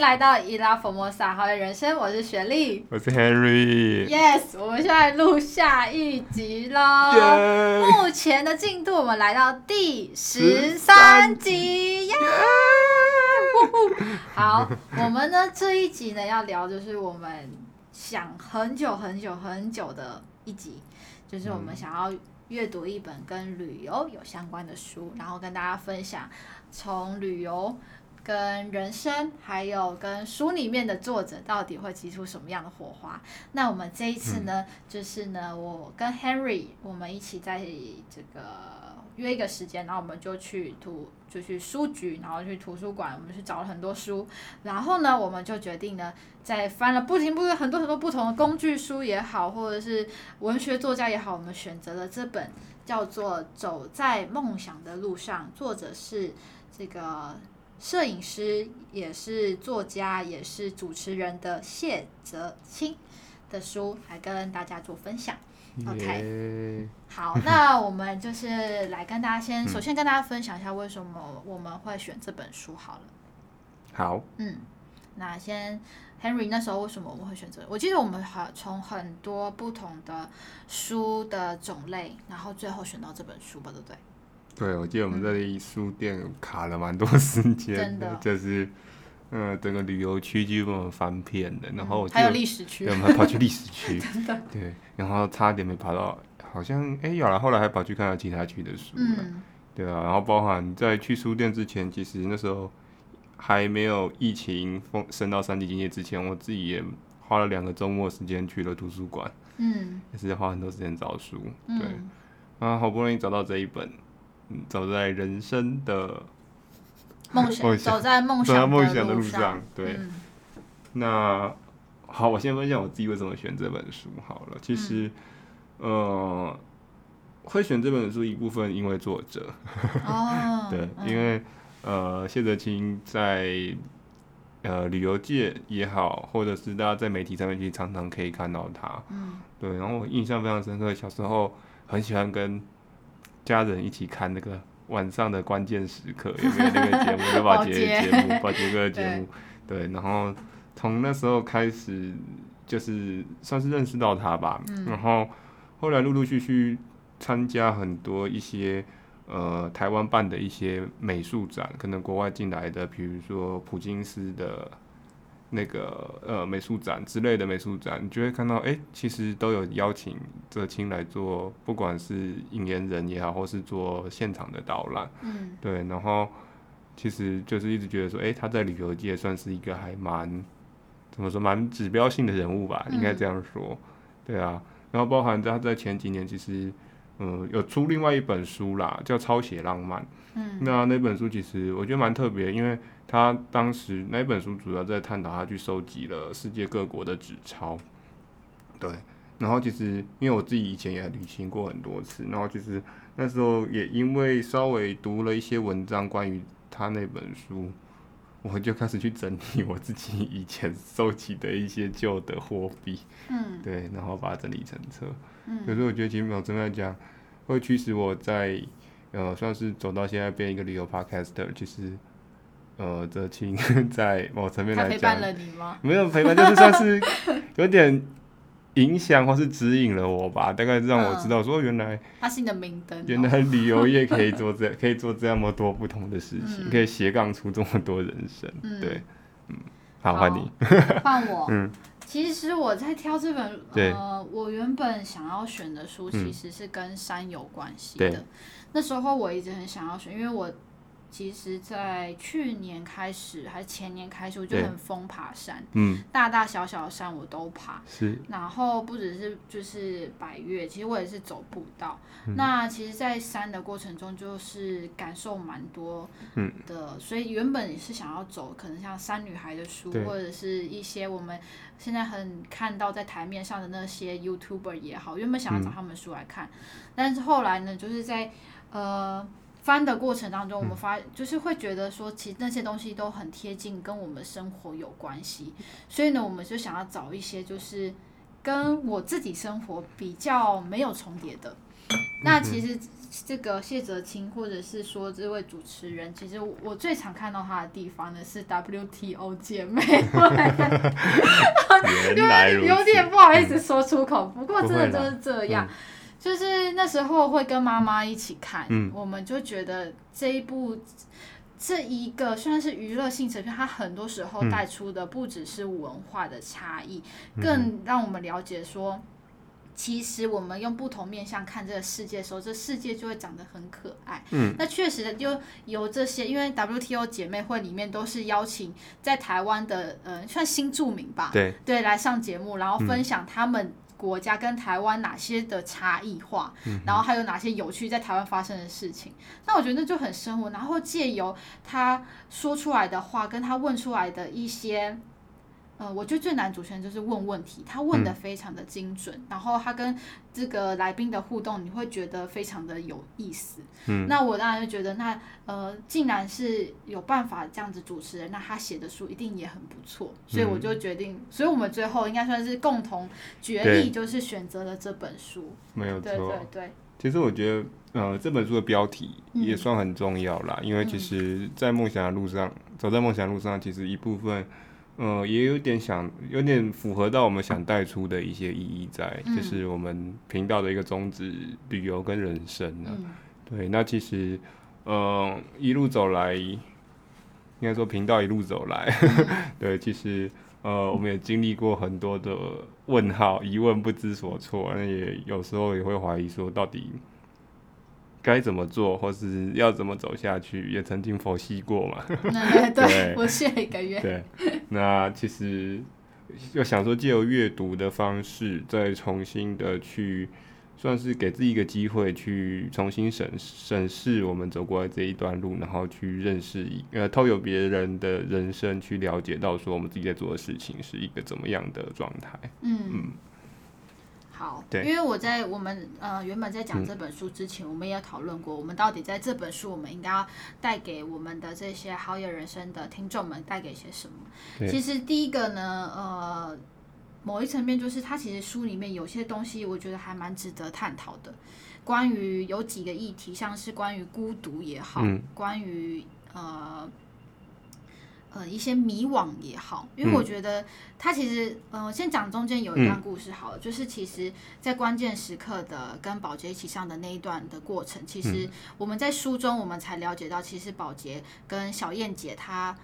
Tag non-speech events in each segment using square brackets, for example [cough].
来到伊拉佛莫萨好的人生，我是雪莉，我是 Henry。Yes，我们现在录下一集喽。目前的进度，我们来到第十三集呀。[laughs] 好，我们呢这一集呢要聊就是我们想很久很久很久的一集，就是我们想要阅读一本跟旅游有相关的书，然后跟大家分享从旅游。跟人生，还有跟书里面的作者，到底会激出什么样的火花？那我们这一次呢，嗯、就是呢，我跟 Henry，我们一起在这个约一个时间，然后我们就去图，就去书局，然后去图书馆，我们去找了很多书，然后呢，我们就决定呢，在翻了不停不停很多很多不同的工具书也好，或者是文学作家也好，我们选择了这本叫做《走在梦想的路上》，作者是这个。摄影师也是作家，也是主持人的谢泽清的书，来跟大家做分享。OK，好，那我们就是来跟大家先，[laughs] 首先跟大家分享一下为什么我们会选这本书好了。好，嗯，那先 Henry 那时候为什么我们会选择？我记得我们好从很多不同的书的种类，然后最后选到这本书吧，对不对？对，我记得我们这里书店卡了蛮多时间的，嗯、就是，嗯，整个旅游区基本翻遍的，然后我还有历史区，对，我们还跑去历史区，[laughs] 的。对，然后差点没爬到，好像哎有了，后来还跑去看了其他区的书，嗯，对啊，然后包含在去书店之前，其实那时候还没有疫情封升到三级警戒之前，我自己也花了两个周末时间去了图书馆，嗯，也是花很多时间找书，嗯、对，啊，好不容易找到这一本。走在人生的梦想，走在梦想的路上。对，嗯、那好，我先分享我自己为什么选这本书好了。其实，嗯、呃，会选这本书一部分因为作者。哦、[laughs] 对，因为呃，谢哲清在呃旅游界也好，或者是大家在媒体上面去常常可以看到他。嗯、对，然后我印象非常深刻，小时候很喜欢跟。家人一起看那个晚上的关键时刻，有没有那个节目？有宝杰 [laughs] 节目，宝杰哥的节目。对，然后从那时候开始，就是算是认识到他吧。嗯、然后后来陆陆续续参加很多一些呃台湾办的一些美术展，可能国外进来的，比如说普金斯的。那个呃美术展之类的美术展，你就会看到，哎、欸，其实都有邀请哲青来做，不管是引言人也好，或是做现场的导览，嗯，对，然后其实就是一直觉得说，哎、欸，他在旅游界算是一个还蛮怎么说蛮指标性的人物吧，应该这样说，对啊，然后包含他在前几年其实。嗯，有出另外一本书啦，叫《抄写浪漫》。嗯，那那本书其实我觉得蛮特别，因为他当时那本书主要在探讨他去收集了世界各国的纸钞。对，然后其实因为我自己以前也旅行过很多次，然后其实那时候也因为稍微读了一些文章关于他那本书，我就开始去整理我自己以前收集的一些旧的货币。嗯，对，然后把它整理成册。嗯，可是我觉得其实没有真的讲，会驱使我在呃，算是走到现在变一个旅游 podcaster。其实，呃，哲青 [laughs] 在某层面来讲，陪伴了你吗？没有陪伴，就是算是 [laughs] 有点影响或是指引了我吧。大概让我知道说，原来它是你的明灯。原来旅游业可以做这，[laughs] 可以做这么多不同的事情，嗯、可以斜杠出这么多人生。嗯、对，嗯，好，换你，换我，嗯。其实我在挑这本，对呃，我原本想要选的书其实是跟山有关系的。对那时候我一直很想要选，因为我。其实，在去年开始还是前年开始，我就很疯爬山，嗯，大大小小的山我都爬。是。然后不只是就是百岳，其实我也是走步道。嗯、那其实，在山的过程中，就是感受蛮多的。嗯、所以原本也是想要走，可能像山女孩的书，或者是一些我们现在很看到在台面上的那些 YouTuber 也好，原本想要找他们书来看，嗯、但是后来呢，就是在呃。翻的过程当中，我们发就是会觉得说，其实那些东西都很贴近，跟我们生活有关系。所以呢，我们就想要找一些就是跟我自己生活比较没有重叠的。那其实这个谢哲青，或者是说这位主持人，其实我最常看到他的地方呢是 WTO 姐妹会，[laughs] 因为 [laughs] 有点不好意思说出口，不过真的就是这样，就是那时候会跟妈妈一起看，嗯，我们就觉得这一部。这一个虽然是娱乐性质片，它很多时候带出的不只是文化的差异，嗯、更让我们了解说，其实我们用不同面向看这个世界的时候，这世界就会长得很可爱。嗯，那确实的，就由这些，因为 WTO 姐妹会里面都是邀请在台湾的，呃，算新著名吧，对对，来上节目，然后分享他们、嗯。国家跟台湾哪些的差异化，然后还有哪些有趣在台湾发生的事情？那我觉得那就很生活，然后借由他说出来的话，跟他问出来的一些。呃，我觉得最难主持人就是问问题，他问的非常的精准，嗯、然后他跟这个来宾的互动，你会觉得非常的有意思。嗯，那我当然就觉得那，那呃，竟然是有办法这样子主持人，那他写的书一定也很不错，所以我就决定，嗯、所以我们最后应该算是共同决议，就是选择了这本书。没有错，对对对。其实我觉得，呃，这本书的标题也算很重要啦，嗯、因为其实，在梦想的路上，嗯、走在梦想的路上，其实一部分。呃，也有点想，有点符合到我们想带出的一些意义在，嗯、就是我们频道的一个宗旨：旅游跟人生呢、啊。嗯、对，那其实，呃，一路走来，应该说频道一路走来，嗯、[laughs] 对，其实，呃，我们也经历过很多的问号、疑问、不知所措，那也有时候也会怀疑说，到底。该怎么做，或是要怎么走下去，也曾经佛系过嘛。[laughs] 对，对我歇一个月。对，那其实就想说，借由阅读的方式，再重新的去，算是给自己一个机会，去重新审审视我们走过来这一段路，然后去认识一呃，透过别人的人生去了解到，说我们自己在做的事情是一个怎么样的状态。嗯。嗯好，对，因为我在我们呃原本在讲这本书之前，嗯、我们也讨论过，我们到底在这本书，我们应该要带给我们的这些好友人生的听众们带给些什么？其实第一个呢，呃，某一层面就是它其实书里面有些东西，我觉得还蛮值得探讨的。关于有几个议题，像是关于孤独也好，嗯、关于呃。呃，一些迷惘也好，因为我觉得他其实，呃，先讲中间有一段故事好了，嗯、就是其实，在关键时刻的跟保洁一起上的那一段的过程，其实我们在书中我们才了解到，其实保洁跟小燕姐她，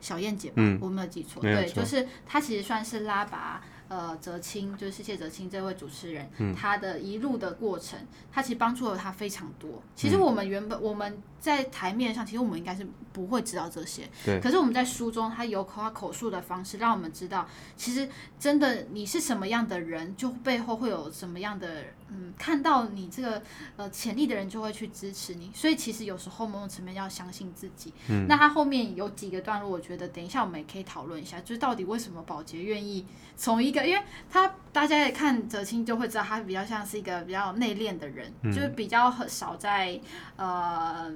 小燕姐吧，嗯、我没有记错，对，就是她其实算是拉拔。呃，泽青就是谢泽青这位主持人，嗯、他的一路的过程，他其实帮助了他非常多。其实我们原本我们在台面上，其实我们应该是不会知道这些。对。可是我们在书中，他有口他口述的方式，让我们知道，其实真的你是什么样的人，就背后会有什么样的嗯，看到你这个呃潜力的人就会去支持你。所以其实有时候某种层面要相信自己。嗯。那他后面有几个段落，我觉得等一下我们也可以讨论一下，就是到底为什么保洁愿意从一个。因为他大家也看泽青就会知道，他比较像是一个比较内敛的人，嗯、就是比较很少在呃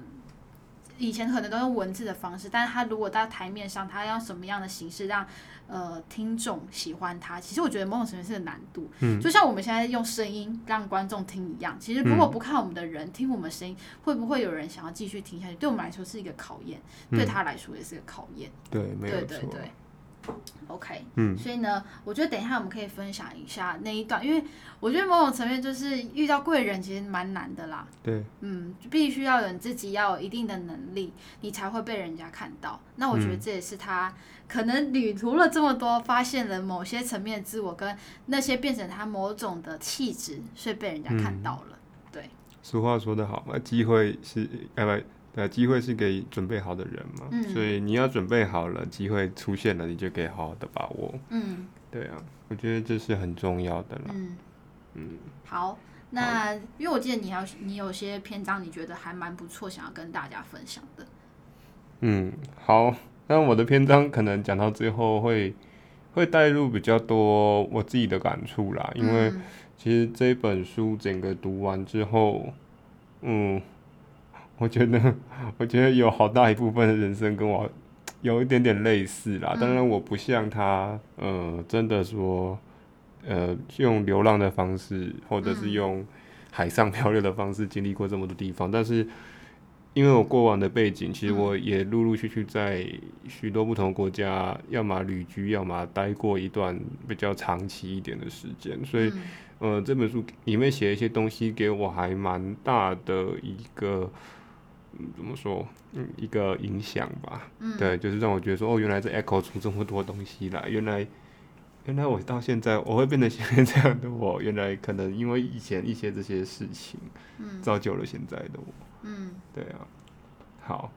以前可能都用文字的方式，但是他如果到台面上，他要用什么样的形式让呃听众喜欢他？其实我觉得某种程度是个难度，嗯，就像我们现在用声音让观众听一样，其实如果不看我们的人、嗯、听我们声音，会不会有人想要继续听下去？对我们来说是一个考验，嗯、对他来说也是个考验，对，没有错。对对对 OK，嗯，所以呢，我觉得等一下我们可以分享一下那一段，因为我觉得某种层面就是遇到贵人其实蛮难的啦。对，嗯，必须要有你自己要有一定的能力，你才会被人家看到。那我觉得这也是他可能旅途了这么多，发现了某些层面的自我跟那些变成他某种的气质，所以被人家看到了。嗯、对，俗话说得好嘛，机会是哎不。对，机会是给准备好的人嘛，嗯、所以你要准备好了，机会出现了，你就可以好好的把握。嗯，对啊，我觉得这是很重要的啦。嗯嗯，好，那好因为我记得你要你有些篇章，你觉得还蛮不错，想要跟大家分享的。嗯，好，那我的篇章可能讲到最后会会带入比较多我自己的感触啦，因为其实这本书整个读完之后，嗯。我觉得，[laughs] 我觉得有好大一部分的人生跟我有一点点类似啦。当然，我不像他，呃，真的说，呃，用流浪的方式，或者是用，海上漂流的方式经历过这么多地方，但是因为我过往的背景，其实我也陆陆续续在许多不同国家，要么旅居，要么待过一段比较长期一点的时间，所以，呃，这本书里面写一些东西给我还蛮大的一个，嗯，怎么说，嗯，一个影响吧。对，就是让我觉得说，哦，原来这 echo 出这么多东西来，原来。原来我到现在我会变成现在这样的我，原来可能因为以前一些这些事情，造就了现在的我。嗯，对啊。好，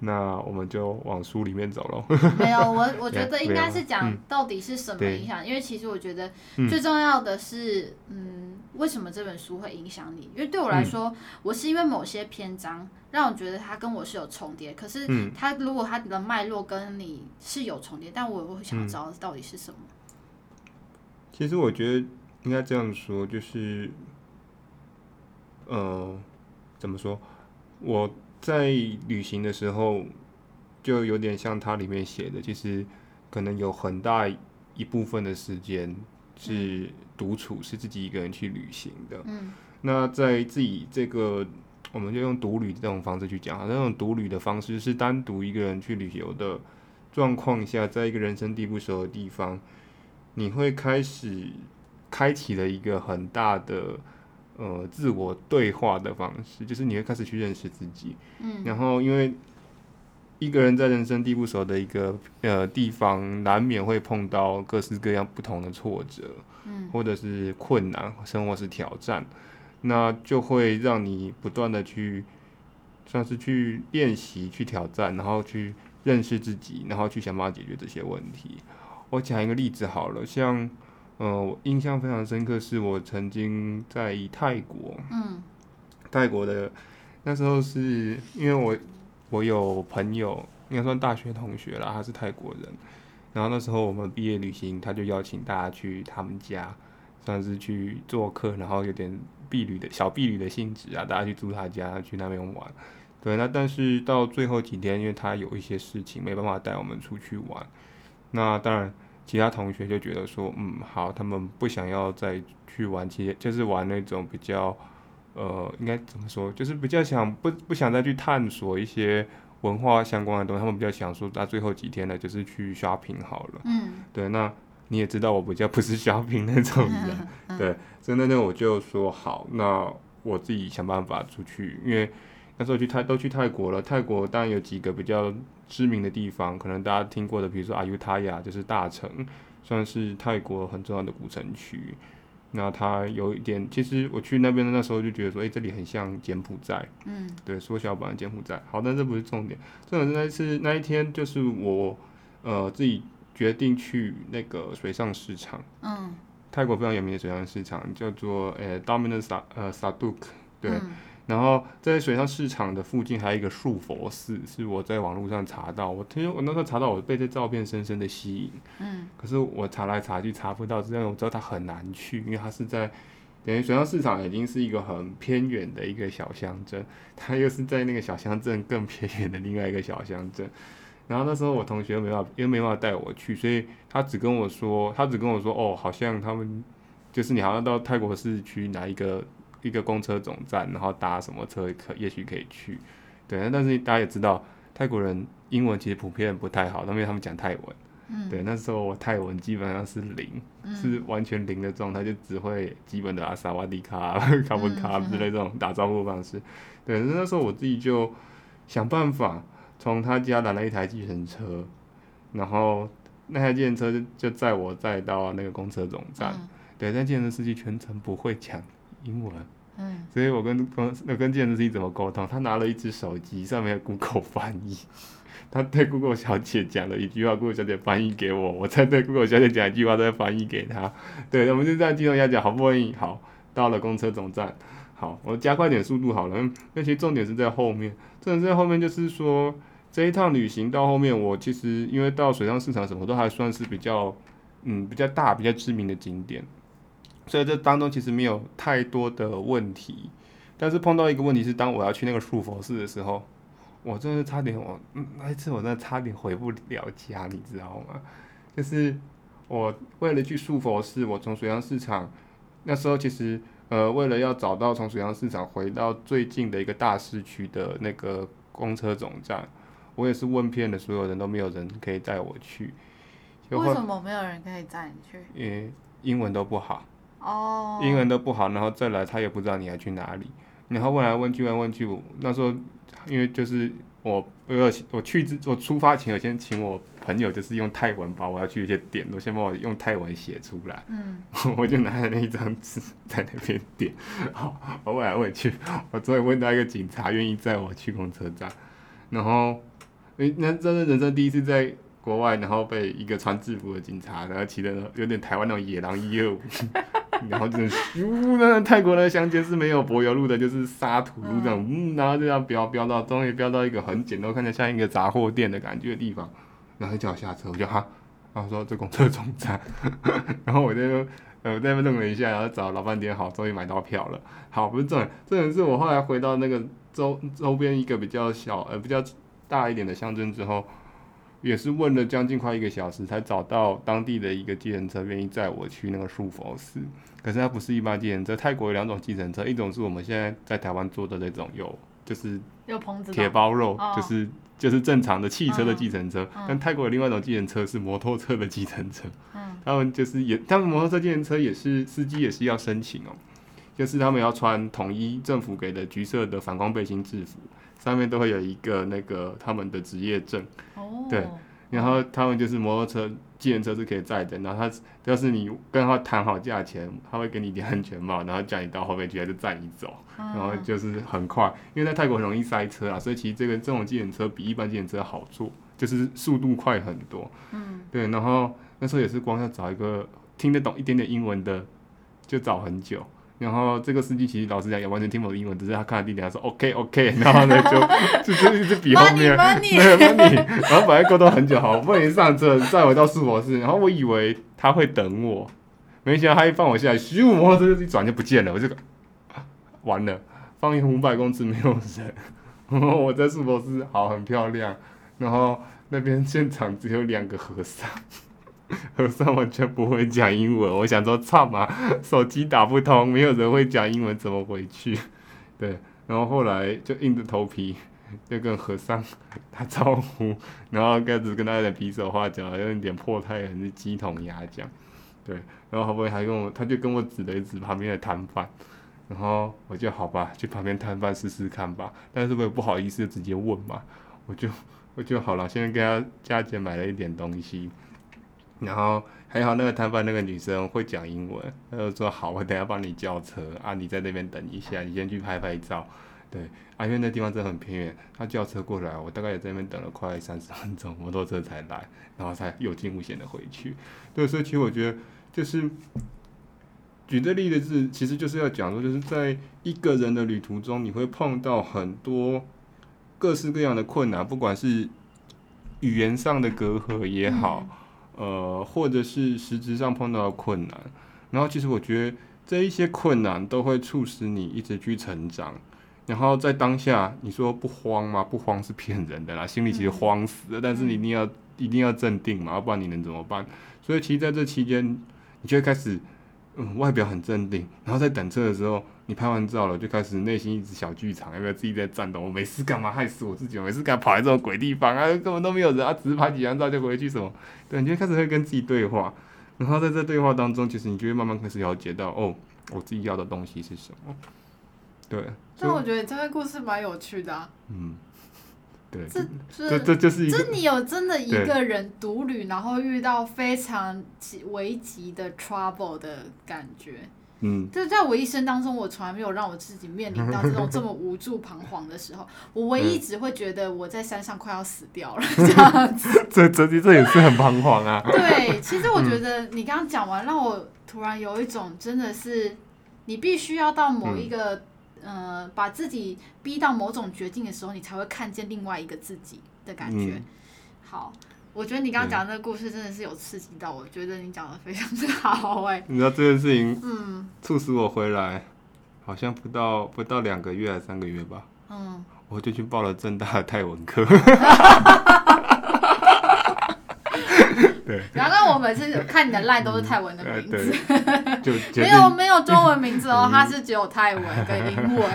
那我们就往书里面走喽。[laughs] 没有，我我觉得应该是讲到底是什么影响，因为其实我觉得最重要的是，嗯，为什么这本书会影响你？因为对我来说，我是因为某些篇章让我觉得它跟我是有重叠，可是它如果它的脉络跟你是有重叠，但我也会想知道到底是什么。其实我觉得应该这样说，就是，呃，怎么说？我在旅行的时候，就有点像它里面写的，其实可能有很大一部分的时间是独处，是自己一个人去旅行的。嗯。那在自己这个，我们就用独旅这种方式去讲，那种独旅的方式是单独一个人去旅游的状况下，在一个人生地不熟的地方。你会开始开启了一个很大的呃自我对话的方式，就是你会开始去认识自己。嗯，然后因为一个人在人生地不熟的一个呃地方，难免会碰到各式各样不同的挫折，嗯，或者是困难，生活是挑战，那就会让你不断的去算是去练习、去挑战，然后去认识自己，然后去想办法解决这些问题。我讲一个例子好了，像，呃，我印象非常深刻，是我曾经在泰国，嗯，泰国的那时候是因为我我有朋友，应该算大学同学啦，他是泰国人，然后那时候我们毕业旅行，他就邀请大家去他们家，算是去做客，然后有点避旅的小避旅的性质啊，大家去住他家，去那边玩，对，那但是到最后几天，因为他有一些事情，没办法带我们出去玩。那当然，其他同学就觉得说，嗯，好，他们不想要再去玩，其实就是玩那种比较，呃，应该怎么说，就是比较想不不想再去探索一些文化相关的东西，他们比较想说，那最后几天呢，就是去 shopping 好了。嗯。对，那你也知道，我比较不是 shopping 那种人，[laughs] 对，所以那天我就说好，那我自己想办法出去，因为。那时候去泰都去泰国了，泰国当然有几个比较知名的地方，可能大家听过的，比如说阿尤他亚，就是大城，算是泰国很重要的古城区。那它有一点，其实我去那边的那时候就觉得说，诶、欸，这里很像柬埔寨，嗯，对，缩小版的柬埔寨。好，但这不是重点，重点是那一次那一天就是我呃自己决定去那个水上市场，嗯，泰国非常有名的水上市场叫做呃 Dominant 萨呃 Saduk，对。嗯然后在水上市场的附近还有一个树佛寺，是我在网络上查到。我听我那时候查到，我被这照片深深的吸引。嗯。可是我查来查去查不到，因为我知道它很难去，因为它是在等于水上市场已经是一个很偏远的一个小乡镇，[laughs] 它又是在那个小乡镇更偏远的另外一个小乡镇。然后那时候我同学没办法，因为没办法带我去，所以他只跟我说，他只跟我说，哦，好像他们就是你好像到泰国市区哪一个。一个公车总站，然后搭什么车可也许可以去，对。但是大家也知道，泰国人英文其实普遍不太好，因为他们讲泰文。嗯。对，那时候我泰文基本上是零，嗯、是完全零的状态，就只会基本的阿萨瓦迪卡、[laughs] 卡布卡之类这种打招呼方式。对，那时候我自己就想办法从他家拦了一台计程车，然后那台计程车就载我载到那个公车总站。嗯、对，但计程车司机全程不会讲。英文，嗯，所以我跟跟那跟计程车司机怎么沟通？他拿了一只手机，上面有 Google 翻译，[laughs] 他对 Google 小姐讲了一句话，Google 小姐翻译给我，我再对 Google 小姐讲一句话，再翻译给他。对，我们就这样继续下讲，好不容易好到了公车总站，好，我加快点速度好了。那其实重点是在后面，重点是在后面，就是说这一趟旅行到后面，我其实因为到水上市场什么都还算是比较，嗯，比较大、比较知名的景点。所以这当中其实没有太多的问题，但是碰到一个问题是，当我要去那个树佛寺的时候，我真的是差点我，嗯，那一次我真的差点回不了家，你知道吗？就是我为了去树佛寺，我从水上市场那时候其实呃，为了要找到从水上市场回到最近的一个大市区的那个公车总站，我也是问遍了所有人都没有人可以带我去。为什么没有人可以载你去？因为英文都不好。哦。英文都不好，然后再来他也不知道你要去哪里，然后问来问去问问去，那时候因为就是我我我去之我出发前我先请我。朋友就是用泰文把我要去一些点都先帮我用泰文写出来，嗯，[laughs] 我就拿着那一张纸在那边点，好，我问来问去，我终于问到一个警察愿意载我去公车站，然后，诶，那真是人生第一次在国外，然后被一个穿制服的警察，然后骑的有点台湾那种野狼一二五，然后就是咻，那泰国的乡间是没有柏油路的，就是沙土路这样，嗯，然后就这样飙飙到，终于飙到一个很简陋，看起来像一个杂货店的感觉的地方。然后叫我下车，我就哈，然后说这公车总站，[laughs] 然后我在那呃我在那边愣了一下，然后找老半天，好，终于买到票了。好，不是重点，重点是我后来回到那个周周边一个比较小呃比较大一点的乡镇之后，也是问了将近快一个小时，才找到当地的一个计程车愿意载我去那个树佛寺。可是它不是一般计程车，泰国有两种计程车，一种是我们现在在台湾坐的那种有就是有棚子铁包肉，就是。就是正常的汽车的计程车，嗯嗯、但泰国有另外一种计程车是摩托车的计程车。嗯、他们就是也，他们摩托车计程车也是司机也是要申请哦，就是他们要穿统一政府给的橘色的反光背心制服，上面都会有一个那个他们的职业证。哦、对，然后他们就是摩托车。计程车是可以载的，然后他要是你跟他谈好价钱，他会给你一顶安全帽，然后叫你到后面去，他就载你走，然后就是很快，因为在泰国很容易塞车啊，所以其实这个这种计程车比一般计程车好坐，就是速度快很多。嗯，对，然后那时候也是光要找一个听得懂一点点英文的，就找很久。然后这个司机其实老实讲也完全听不懂英文，只是他看了地点，他说 OK OK，[laughs] 然后呢就 [laughs] 就就一直比后面，对 money，[laughs] 然后本来沟通很久，好不容易上车再回到树博士，然后我以为他会等我，没想到他一放我下来，咻，摩托车一转就不见了，我就完了，方圆五百公尺没有人，然后我在树博士好很漂亮，然后那边现场只有两个和尚。和尚完全不会讲英文，我想说，操嘛，手机打不通，没有人会讲英文，怎么回去？[laughs] 对，然后后来就硬着头皮就跟和尚 [laughs] 打招呼，然后开始跟他有点比手画脚，有点破泰语是鸡同鸭讲，对，然后后面还跟我，他就跟我指了一指旁边的摊贩，然后我就好吧，去旁边摊贩试试看吧，但是我也不好意思直接问嘛，我就我就好了，现在给他加减买了一点东西。然后还好，那个摊贩那个女生会讲英文，她就说好，我等下帮你叫车啊，你在那边等一下，你先去拍拍照，对，啊，因为那地方真的很偏远，她叫车过来，我大概也在那边等了快三十分钟，摩托车才来，然后才有惊无险的回去，对，所以其实我觉得就是举这例子，是其实就是要讲说，就是在一个人的旅途中，你会碰到很多各式各样的困难，不管是语言上的隔阂也好。呃，或者是实质上碰到的困难，然后其实我觉得这一些困难都会促使你一直去成长。然后在当下，你说不慌吗？不慌是骗人的啦，心里其实慌死了。但是你一定要一定要镇定嘛，要不然你能怎么办？所以其实在这期间，你就会开始。嗯，外表很镇定，然后在等车的时候，你拍完照了，就开始内心一直小剧场，要不要自己在战斗？我没事干嘛害死我自己？我没事干嘛跑来这种鬼地方啊？根本都没有人啊，只是拍几张照就回去什么？对，你就开始会跟自己对话，然后在这对话当中，其实你就会慢慢开始了解到，哦，我自己要的东西是什么？对。但我觉得这个故事蛮有趣的啊。嗯。对，这这这就是这你有真的一个人独旅，然后遇到非常危急的 trouble 的感觉。嗯，就在我一生当中，我从来没有让我自己面临到这种这么无助彷徨的时候。我唯一只会觉得我在山上快要死掉了这样子。[laughs] 这这这也是很彷徨啊。[laughs] 对，其实我觉得你刚刚讲完，让我突然有一种真的是，你必须要到某一个。呃，把自己逼到某种绝境的时候，你才会看见另外一个自己的感觉。嗯、好，我觉得你刚刚讲的那个故事真的是有刺激到我，嗯、觉得你讲的非常的好哎、欸。你知道这件事情，嗯，促使我回来，好像不到不到两个月还是三个月吧。嗯，我就去报了正大的泰文课。[laughs] 对，然后我每次看你的赖都是泰文的名字，[laughs] 没有没有中文名字哦，[laughs] 它是只有泰文跟英文，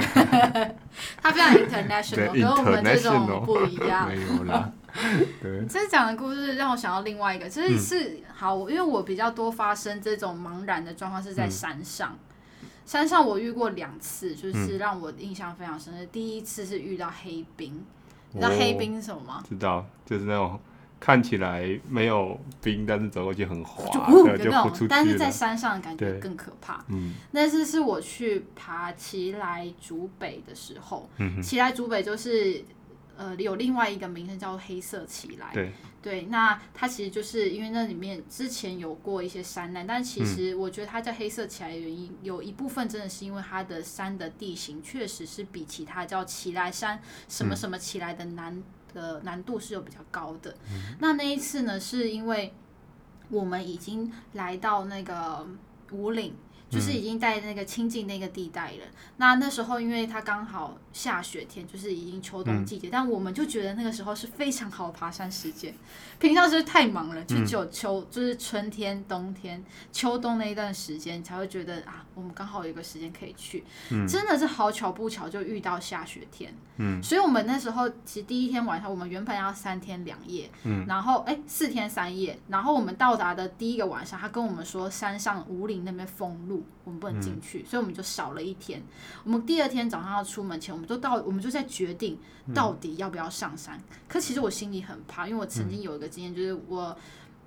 它非常 international，跟我们这种不一样。没有啦。[laughs] 对，这讲的故事让我想到另外一个，其实是好，因为我比较多发生这种茫然的状况是在山上。山上我遇过两次，就是让我印象非常深的。第一次是遇到黑冰，你知道黑冰是什么吗？知道，就是那种看起来没有冰，但是走过去很滑，就那种。但是在山上的感觉更可怕。嗯，那次是我去爬奇来竹北的时候，奇来竹北就是。呃，有另外一个名称叫黑色奇来。对，对，那它其实就是因为那里面之前有过一些山难，但其实我觉得它叫黑色奇来的原因，嗯、有一部分真的是因为它的山的地形确实是比其他叫奇来山什么什么奇来的难的难度是有比较高的。嗯、那那一次呢，是因为我们已经来到那个五岭。就是已经在那个清境那个地带了。嗯、那那时候，因为它刚好下雪天，就是已经秋冬季节，嗯、但我们就觉得那个时候是非常好的爬山时间。平常是太忙了，就只有秋，嗯、就是春天、冬天、秋冬那一段时间才会觉得啊，我们刚好有一个时间可以去。嗯、真的是好巧不巧，就遇到下雪天。嗯，所以我们那时候其实第一天晚上，我们原本要三天两夜，嗯，然后哎四天三夜，然后我们到达的第一个晚上，他跟我们说山上五岭那边封路。我们不能进去，嗯、所以我们就少了一天。我们第二天早上要出门前，我们都到，我们就在决定到底要不要上山。嗯、可其实我心里很怕，因为我曾经有一个经验，就是我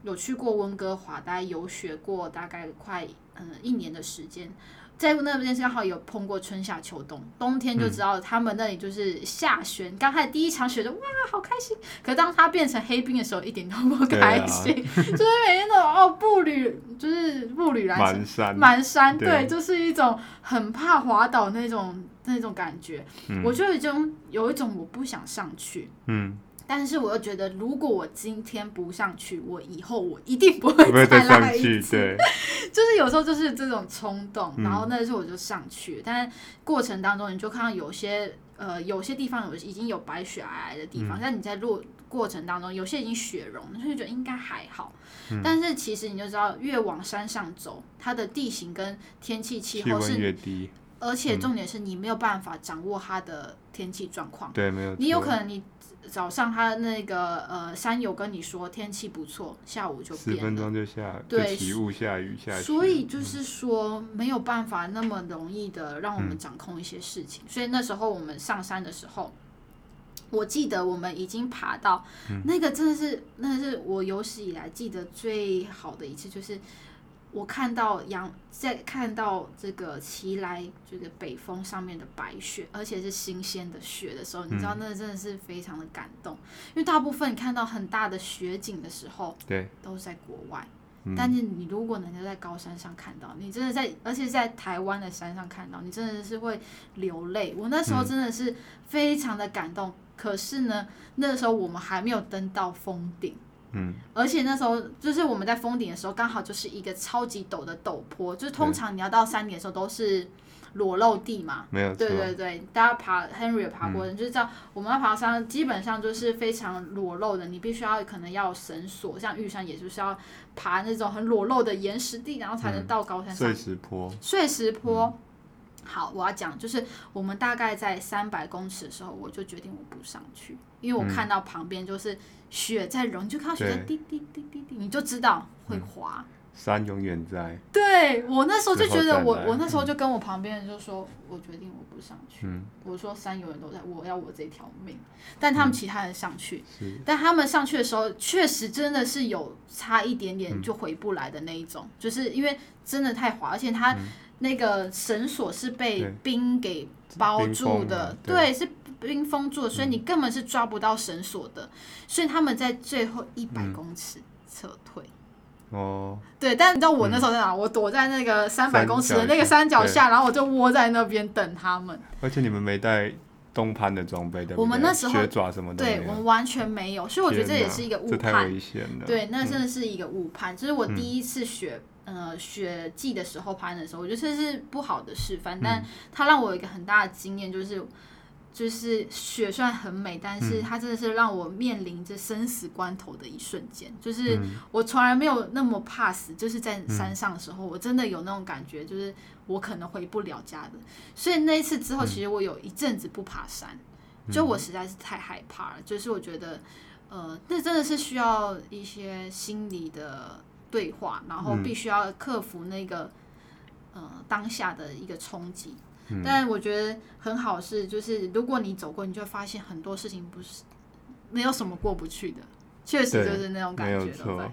有去过温哥华，大概游学过大概快嗯一年的时间。在那边刚好有碰过春夏秋冬，冬天就知道他们那里就是下雪。刚开始第一场雪就哇好开心，可当它变成黑冰的时候，一点都不开心，[laughs] 啊、就是每天都哦步履就是步履蹒跚，满山对，对就是一种很怕滑倒那种那种感觉。嗯、我就已经有一种我不想上去，嗯。但是我又觉得，如果我今天不上去，我以后我一定不会再来一次。对，[laughs] 就是有时候就是这种冲动，然后那时候我就上去。嗯、但过程当中，你就看到有些呃，有些地方有已经有白雪皑皑的地方，嗯、但你在落过程当中，有些已经雪融，就觉得应该还好。嗯、但是其实你就知道，越往山上走，它的地形跟天气气候是越低，而且重点是你没有办法掌握它的天气状况。对，没有。你有可能你。早上他那个呃山友跟你说天气不错，下午就十分钟就下，对，起雾下雨下雨。所以就是说没有办法那么容易的让我们掌控一些事情。嗯、所以那时候我们上山的时候，我记得我们已经爬到、嗯、那个真的是，那是我有史以来记得最好的一次，就是。我看到阳在看到这个奇来就是北峰上面的白雪，而且是新鲜的雪的时候，你知道那真的是非常的感动。嗯、因为大部分你看到很大的雪景的时候，对，都是在国外。嗯、但是你如果能够在高山上看到，你真的在，而且在台湾的山上看到，你真的是会流泪。我那时候真的是非常的感动。嗯、可是呢，那个时候我们还没有登到峰顶。嗯，而且那时候就是我们在峰顶的时候，刚好就是一个超级陡的陡坡，就是通常你要到山顶的时候都是裸露地嘛，没有错。对对对，大家爬 Henry 有爬过的，嗯、就是知道我们要爬山基本上就是非常裸露的，你必须要可能要有绳索，像玉山也就是要爬那种很裸露的岩石地，然后才能到高山上。碎石坡，碎石坡。嗯好，我要讲就是我们大概在三百公尺的时候，我就决定我不上去，因为我看到旁边就是雪在融，嗯、就看到雪在滴滴滴滴滴，你就知道会滑。嗯、山永远在。对，我那时候就觉得我，我我那时候就跟我旁边人就说，嗯、我决定我不上去。嗯、我说山永远都在，我要我这条命。但他们其他人上去，嗯、但他们上去的时候，确实真的是有差一点点就回不来的那一种，嗯、就是因为真的太滑，而且他。嗯那个绳索是被冰给包住的，对，是冰封住的，所以你根本是抓不到绳索的，嗯、所以他们在最后一百公尺撤退。嗯、哦，对，但你知道我那时候在哪？嗯、我躲在那个三百公尺的那个山脚下，然后我就窝在那边等他们。而且你们没带东攀的装备，对不对？我们那时候雪爪什么的，对，我们完全没有，所以我觉得这也是一个误判。对，那真的是一个误判。这、嗯、是我第一次学。呃，雪季的时候攀的时候，我觉得这是不好的示范，但它让我有一个很大的经验，就是就是雪虽然很美，但是它真的是让我面临着生死关头的一瞬间。嗯、就是我从来没有那么怕死，就是在山上的时候，嗯、我真的有那种感觉，就是我可能回不了家的。所以那一次之后，其实我有一阵子不爬山，嗯、就我实在是太害怕了。就是我觉得，呃，那真的是需要一些心理的对话，然后必须要克服那个呃当下的一个冲击。但我觉得很好是，就是如果你走过，你就会发现很多事情不是没有什么过不去的，确实就是那种感觉。没有错，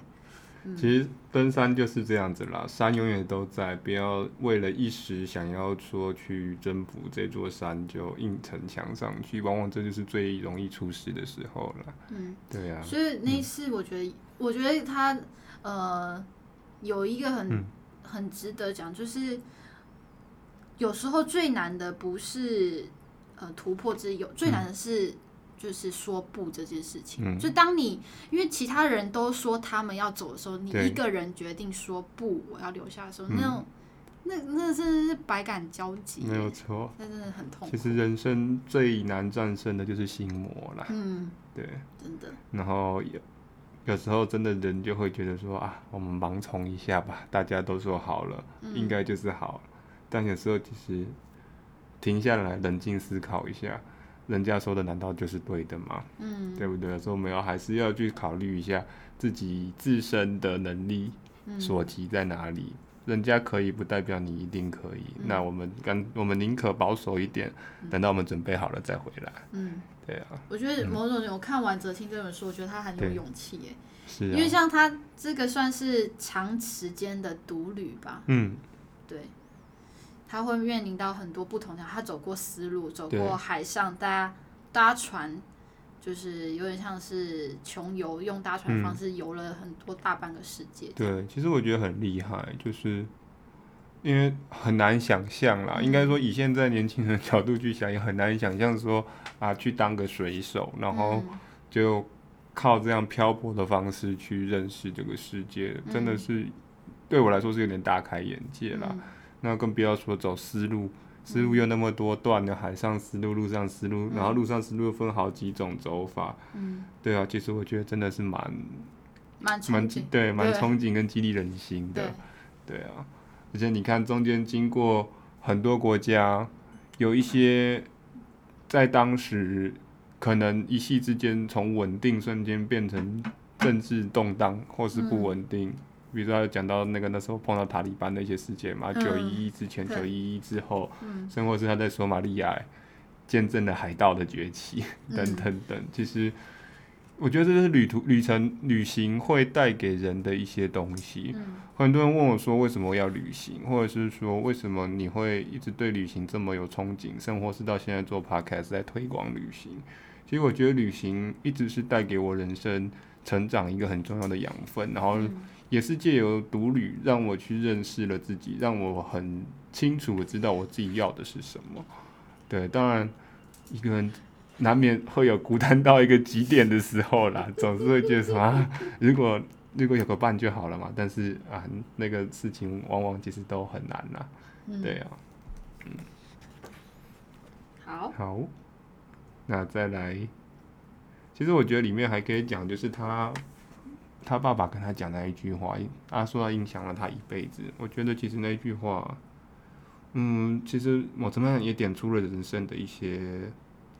嗯、其实登山就是这样子啦，山永远都在，不要为了一时想要说去征服这座山就硬逞强上去，往往这就是最容易出事的时候了。嗯，对啊。所以那一次，我觉得，嗯、我觉得他呃有一个很、嗯、很值得讲，就是。有时候最难的不是呃突破自己，有最难的是就是说不这件事情。嗯、就当你因为其他人都说他们要走的时候，你一个人决定说不，我要留下的时候，对那种那那真的是百感交集，没有错，那真的很痛苦。其实人生最难战胜的就是心魔啦。嗯，对，真的。然后有有时候真的人就会觉得说啊，我们盲从一下吧，大家都说好了，嗯、应该就是好了。但有时候其实停下来冷静思考一下，人家说的难道就是对的吗？嗯，对不对？所以我们要还是要去考虑一下自己自身的能力所及在哪里。嗯、人家可以不代表你一定可以。嗯、那我们刚我们宁可保守一点，等到我们准备好了再回来。嗯，对啊。我觉得某种我看完哲青这本书，我觉得他很有勇气耶。是、啊。因为像他这个算是长时间的独旅吧。嗯，对。他会面临到很多不同的，他走过丝路，走过海上搭搭船，就是有点像是穷游，用搭船方式游了很多大半个世界。嗯、对，其实我觉得很厉害，就是因为很难想象啦。嗯、应该说，以现在年轻人角度去想，也很难想象说啊，去当个水手，然后就靠这样漂泊的方式去认识这个世界，嗯、真的是对我来说是有点大开眼界啦。嗯那更不要说走丝路，丝路又那么多段的海上丝路、陆上丝路，然后陆上丝路又分好几种走法。嗯，对啊，其实我觉得真的是蛮蛮蛮对，蛮憧憬跟激励人心的。对，对啊，而且你看中间经过很多国家，有一些在当时可能一夕之间从稳定瞬间变成政治动荡或是不稳定。嗯比如说他，讲到那个那时候碰到塔利班的一些事件嘛，九一一之前、九一一之后，嗯、甚或是他在索马利亚见证了海盗的崛起、嗯、等等等。其实，我觉得这是旅途、旅程、旅行会带给人的一些东西。嗯、很多人问我说，为什么要旅行，或者是说，为什么你会一直对旅行这么有憧憬，甚或是到现在做 podcast 在推广旅行？其实，我觉得旅行一直是带给我人生成长一个很重要的养分，然后。嗯也是借由独旅，让我去认识了自己，让我很清楚的知道我自己要的是什么。对，当然一个人难免会有孤单到一个极点的时候啦，总是会觉得什么，如果如果有个伴就好了嘛。但是啊，那个事情往往其实都很难啦。嗯、对啊，嗯，好，好，那再来，其实我觉得里面还可以讲，就是他。他爸爸跟他讲那一句话，他说他影响了他一辈子。我觉得其实那句话，嗯，其实某层面也点出了人生的一些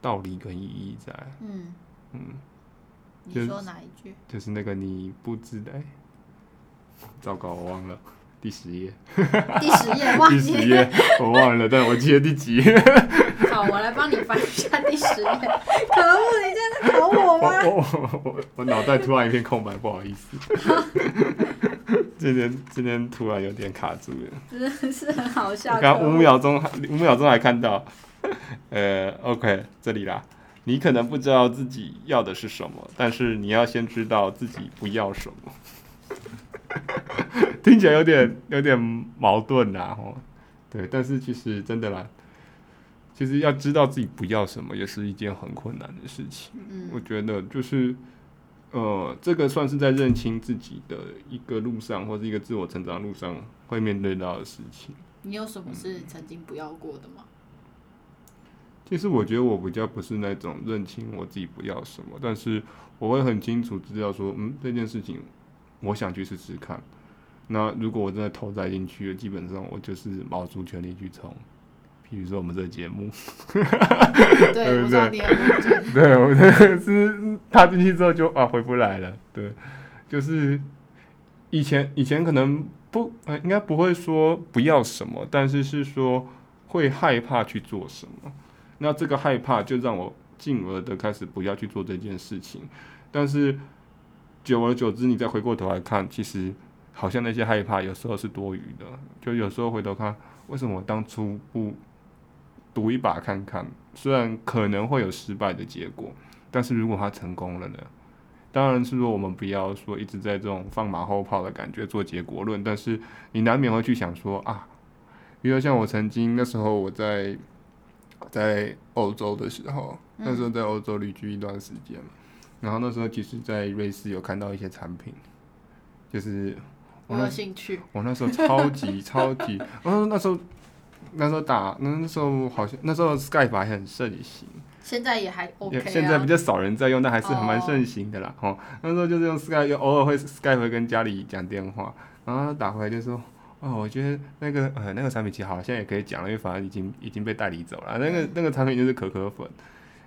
道理跟意义在。嗯嗯，你说哪一句？就是那个你不知道，糟糕，我忘了。第十页，第十页，[laughs] 第十页，我忘了，但我记得第几。好，我来帮你翻一下第十页。可恶，你这样在考我吗？我我脑袋突然一片空白，不好意思。[laughs] 今天今天突然有点卡住了。真的是很好笑。刚五秒钟，五秒钟还看到。呃，OK，这里啦。你可能不知道自己要的是什么，但是你要先知道自己不要什么。[laughs] 听起来有点有点矛盾呐，吼，对，但是其实真的啦，其实要知道自己不要什么，也是一件很困难的事情。嗯，我觉得就是，呃，这个算是在认清自己的一个路上，或是一个自我成长路上会面对到的事情。你有什么是曾经不要过的吗？嗯，其实我觉得我比较不是那种认清我自己不要什么，但是我会很清楚知道说，嗯，这件事情我想去试试看。那如果我真的投栽进去了，基本上我就是卯足全力去冲。比如说我们这个节目，对 [laughs] 不对？[laughs] 对，我的是踏进去之后就啊回不来了。对，就是以前以前可能不，呃，应该不会说不要什么，但是是说会害怕去做什么。那这个害怕就让我进而的开始不要去做这件事情。但是久而久之，你再回过头来看，其实好像那些害怕有时候是多余的。就有时候回头看，为什么我当初不？赌一把看看，虽然可能会有失败的结果，但是如果他成功了呢？当然是说我们不要说一直在这种放马后炮的感觉做结果论，但是你难免会去想说啊，比如像我曾经那时候我在在欧洲的时候，那时候在欧洲旅居一段时间，然后那时候其实在瑞士有看到一些产品，就是我有兴趣，我那时候超级超级，嗯，那时候。那时候打，那时候好像那时候 Skype 还很盛行，现在也还 OK 啊。现在比较少人在用，但还是还蛮盛行的啦。哦，那时候就是用 Skype，又偶尔会 Skype 会跟家里讲电话，然后他打回来就说：“哦，我觉得那个呃那个产品其实好像也可以讲了，因为反正已经已经被代理走了。那个那个产品就是可可粉。”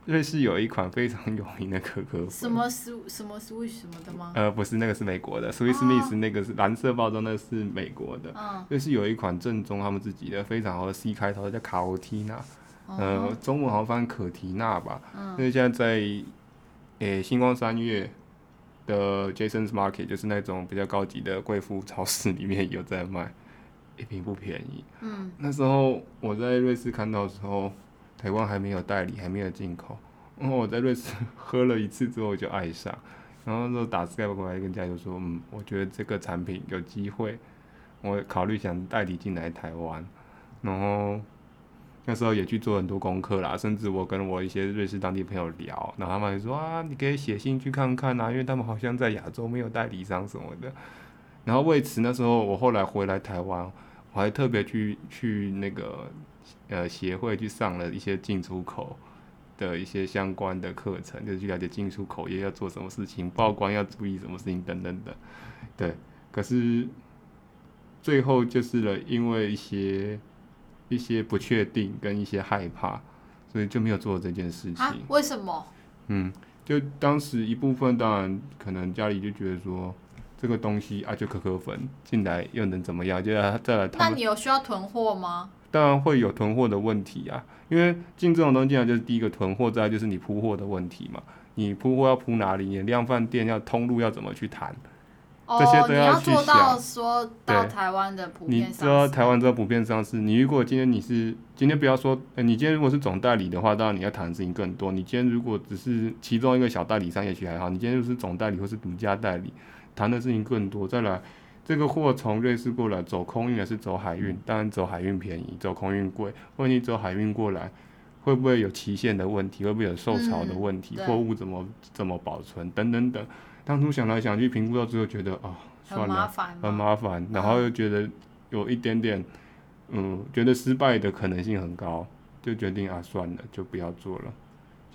瑞士有一款非常有名的可可粉，什么 Sw 什么 Swiss 什么的吗？呃，不是，那个是美国的，Swiss Miss 那个是蓝色包装，那个是美国的。嗯，瑞士有一款正宗他们自己的非常好的 C 开头的叫卡欧缇娜，呃，中文好像翻可缇娜吧。嗯，因为现在在诶、欸、新光三月的 Jason's Market，就是那种比较高级的贵妇超市里面有在卖，一瓶不便宜。嗯，那时候我在瑞士看到的时候。台湾还没有代理，还没有进口。然后我在瑞士喝了一次之后就爱上，然后就打 Skype 过来跟家里说，嗯，我觉得这个产品有机会，我考虑想代理进来台湾。然后那时候也去做很多功课啦，甚至我跟我一些瑞士当地朋友聊，然后他们就说啊，你可以写信去看看啊，因为他们好像在亚洲没有代理商什么的。然后为此那时候我后来回来台湾，我还特别去去那个。呃，协会去上了一些进出口的一些相关的课程，就是去了解进出口业要做什么事情，报关要注意什么事情等等的。对，可是最后就是了，因为一些一些不确定跟一些害怕，所以就没有做这件事情。啊？为什么？嗯，就当时一部分当然可能家里就觉得说这个东西啊，就可可粉进来又能怎么样？就要再来。那你有需要囤货吗？当然会有囤货的问题啊，因为进这种东西进来就是第一个囤货，再来就是你铺货的问题嘛。你铺货要铺哪里？你量贩店要通路要怎么去谈？哦，这些都要去想。你要做到说到台湾的普遍上市。你知道台湾这个普遍上市，你如果今天你是今天不要说，欸，你今天如果是总代理的话，当然你要谈的事情更多。你今天如果只是其中一个小代理商，也许还好。你今天就是总代理或是独家代理，谈的事情更多。再来。这个货从瑞士过来，走空运还是走海运？当然走海运便宜，走空运贵。问题走海运过来，会不会有期限的问题？会不会有受潮的问题？货、嗯、物怎么怎么保存？等等等。当初想来想去，评估到最后觉得啊、哦，算了，很麻烦，然后又觉得有一点点，嗯，觉得失败的可能性很高，就决定啊，算了，就不要做了。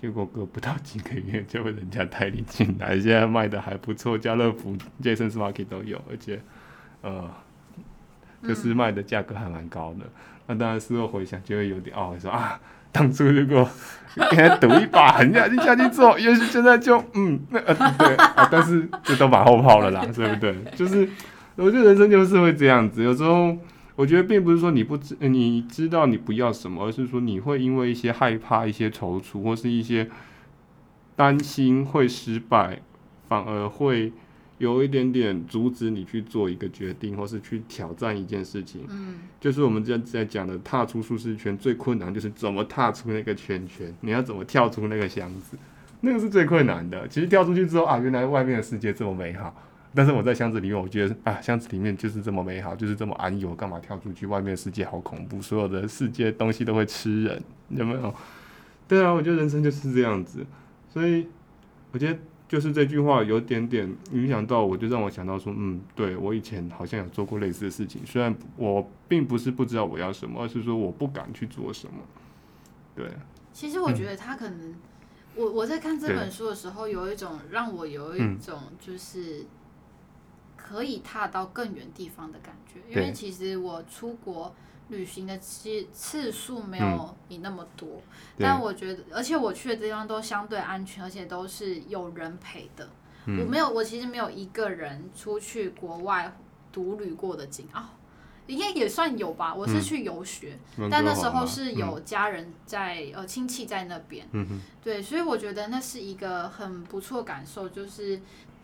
结果隔不到几个月就被人家代理进来，现在卖的还不错，家乐福、Jason's Market 都有，而且。呃，就是卖的价格还蛮高的，嗯、那当然事后回想就会有点懊悔，说啊，当初如果 [laughs] 给他赌一把，狠下去下去做，也许现在就嗯，那呃对啊，但是这都马后炮了啦，对不对？就是我觉得人生就是会这样子，有时候我觉得并不是说你不知你知道你不要什么，而是说你会因为一些害怕、一些踌躇或是一些担心会失败，反而会。有一点点阻止你去做一个决定，或是去挑战一件事情。嗯，就是我们在在讲的踏出舒适圈最困难，就是怎么踏出那个圈圈，你要怎么跳出那个箱子，那个是最困难的。其实跳出去之后啊，原来外面的世界这么美好。但是我在箱子里面，我觉得啊，箱子里面就是这么美好，就是这么安逸，我干嘛跳出去？外面的世界好恐怖，所有的世界东西都会吃人，有没有？对啊，我觉得人生就是这样子，所以我觉得。就是这句话有点点影响到我，就让我想到说，嗯，对，我以前好像有做过类似的事情，虽然我并不是不知道我要什么，而是说我不敢去做什么。对，其实我觉得他可能，嗯、我我在看这本书的时候，有一种让我有一种就是可以踏到更远地方的感觉，因为其实我出国。旅行的次次数没有你那么多，嗯、但我觉得，而且我去的地方都相对安全，而且都是有人陪的。嗯、我没有，我其实没有一个人出去国外独旅过的经啊、哦，应该也算有吧。我是去游学，嗯、但那时候是有家人在，嗯、呃，亲戚在那边。嗯、哼对，所以我觉得那是一个很不错感受，就是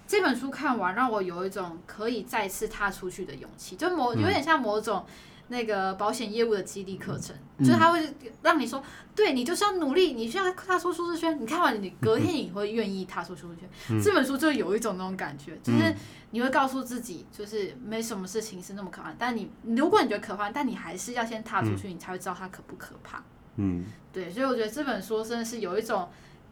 这本书看完让我有一种可以再次踏出去的勇气，就某有点像某种。那个保险业务的激励课程，嗯、就是他会让你说，对你就是要努力，你需要踏出舒适圈。你看完，你隔天你会愿意踏出舒适圈。嗯、这本书就有一种那种感觉，就是你会告诉自己，就是没什么事情是那么可怕。但你如果你觉得可怕，但你还是要先踏出去，你才会知道它可不可怕。嗯，对，所以我觉得这本书真的是有一种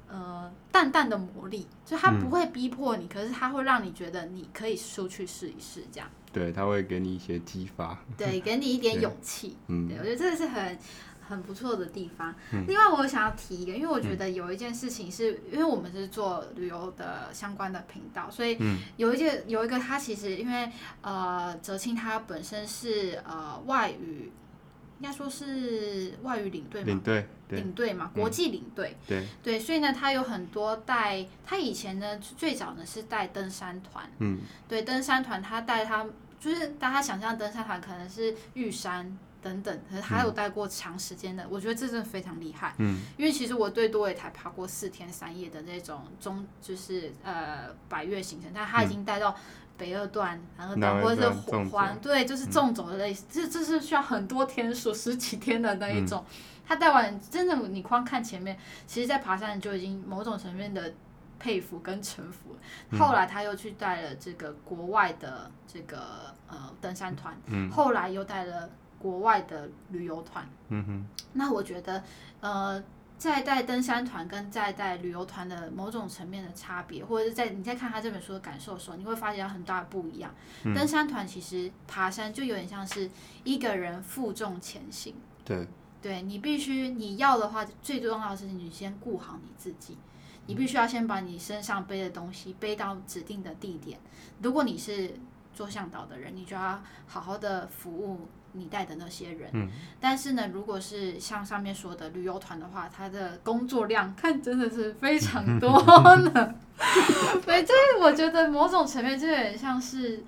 呃淡淡的魔力，就它不会逼迫你，可是它会让你觉得你可以出去试一试这样。对，他会给你一些激发，[laughs] 对，给你一点勇气。嗯，对，我觉得这个是很很不错的地方。嗯、另外，我想要提一个，因为我觉得有一件事情是，因为我们是做旅游的相关的频道，所以有一件有一个，他其实因为呃，哲青他本身是呃外语，应该说是外语领队嘛，领队，领队嘛，国际领队，嗯、对对，所以呢，他有很多带，他以前呢最早呢是带登山团，嗯，对，登山团他带他。就是大家想象登山团可能是玉山等等，可是他有待过长时间的，嗯、我觉得这真的非常厉害。嗯，因为其实我对多伟台爬过四天三夜的那种中，就是呃百岳行程，但他已经带到北二段、南二段或者是环，对，就是纵走的类似，这这、嗯、是需要很多天数，十几天的那一种。嗯、他带完真的，你光看前面，其实在爬山就已经某种层面的。佩服跟臣服，后来他又去带了这个国外的这个呃登山团，嗯、后来又带了国外的旅游团。嗯哼，那我觉得呃，在带登山团跟在带旅游团的某种层面的差别，或者是在你在看他这本书的感受的时候，你会发现很大的不一样。嗯、登山团其实爬山就有点像是一个人负重前行。对，对你必须你要的话，最重要的是你先顾好你自己。你必须要先把你身上背的东西背到指定的地点。如果你是做向导的人，你就要好好的服务你带的那些人。嗯。但是呢，如果是像上面说的旅游团的话，他的工作量看真的是非常多 [laughs] 呢。对，这我觉得某种层面就有点像是，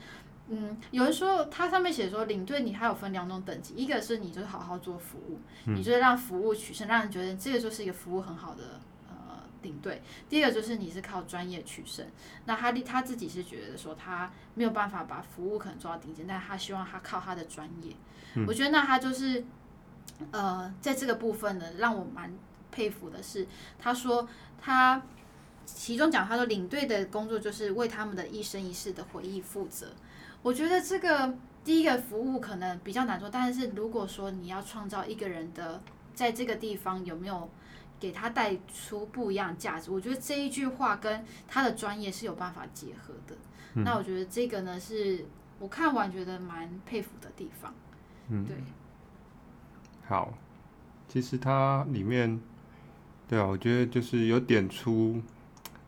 嗯，有人说它上面写说领队你还有分两种等级，一个是你就是好好做服务，你就是让服务取胜，让人觉得这个就是一个服务很好的。领队，第二个就是你是靠专业取胜。那他他自己是觉得说他没有办法把服务可能做到顶尖，但他希望他靠他的专业。嗯、我觉得那他就是呃，在这个部分呢，让我蛮佩服的是，他说他其中讲他说领队的工作就是为他们的一生一世的回忆负责。我觉得这个第一个服务可能比较难做，但是如果说你要创造一个人的在这个地方有没有？给他带出不一样价值，我觉得这一句话跟他的专业是有办法结合的。嗯、那我觉得这个呢，是我看完觉得蛮佩服的地方。嗯，对。好，其实它里面，对啊，我觉得就是有点出，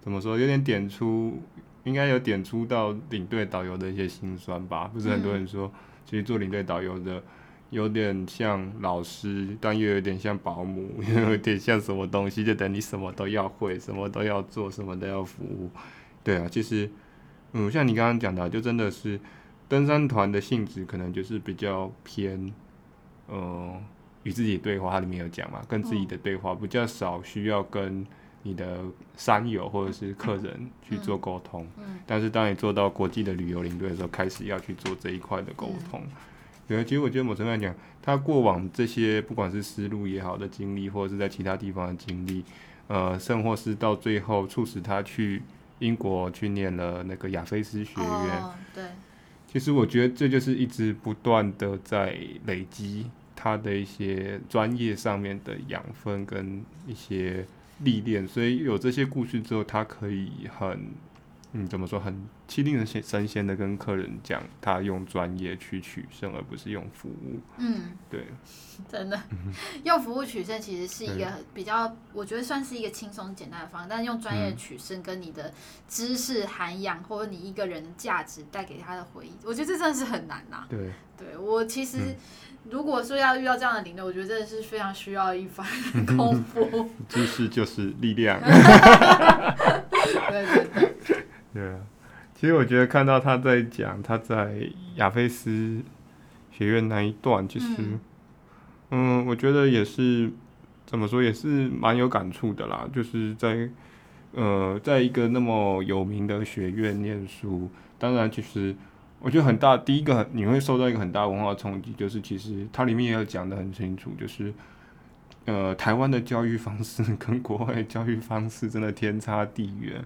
怎么说，有点点出，应该有点出到领队导游的一些辛酸吧？不是很多人说，嗯、其实做领队导游的。有点像老师，但又有点像保姆，又 [laughs] 有点像什么东西，就等你什么都要会，什么都要做，什么都要服务。对啊，其实，嗯，像你刚刚讲的，就真的是登山团的性质，可能就是比较偏，呃，与自己对话，它里面有讲嘛，跟自己的对话比较少，需要跟你的山友或者是客人去做沟通。嗯嗯、但是当你做到国际的旅游领队的时候，开始要去做这一块的沟通。嗯对，其实我觉得某程度来讲，他过往这些不管是思路也好的经历，或者是在其他地方的经历，呃，甚或是到最后促使他去英国去念了那个亚非斯学院。哦，对。其实我觉得这就是一直不断的在累积他的一些专业上面的养分跟一些历练，所以有这些故事之后，他可以很嗯，怎么说很气定神神闲的跟客人讲，他用专业去取胜，而不是用服务。嗯，对，真的，用服务取胜其实是一个比较，我觉得算是一个轻松简单的方法。但是用专业取胜，跟你的知识涵养，嗯、或者你一个人的价值带给他的回忆，我觉得这真的是很难呐、啊。对，对我其实、嗯、如果说要遇到这样的领队，我觉得真的是非常需要一番功夫。知识就是力量。对 [laughs] 对对。对啊，其实我觉得看到他在讲他在亚非斯学院那一段，其实，嗯，嗯，我觉得也是怎么说，也是蛮有感触的啦。就是在呃，在一个那么有名的学院念书，当然，其实我觉得很大，第一个你会受到一个很大文化冲击，就是其实它里面也有讲的很清楚，就是呃，台湾的教育方式跟国外的教育方式真的天差地远。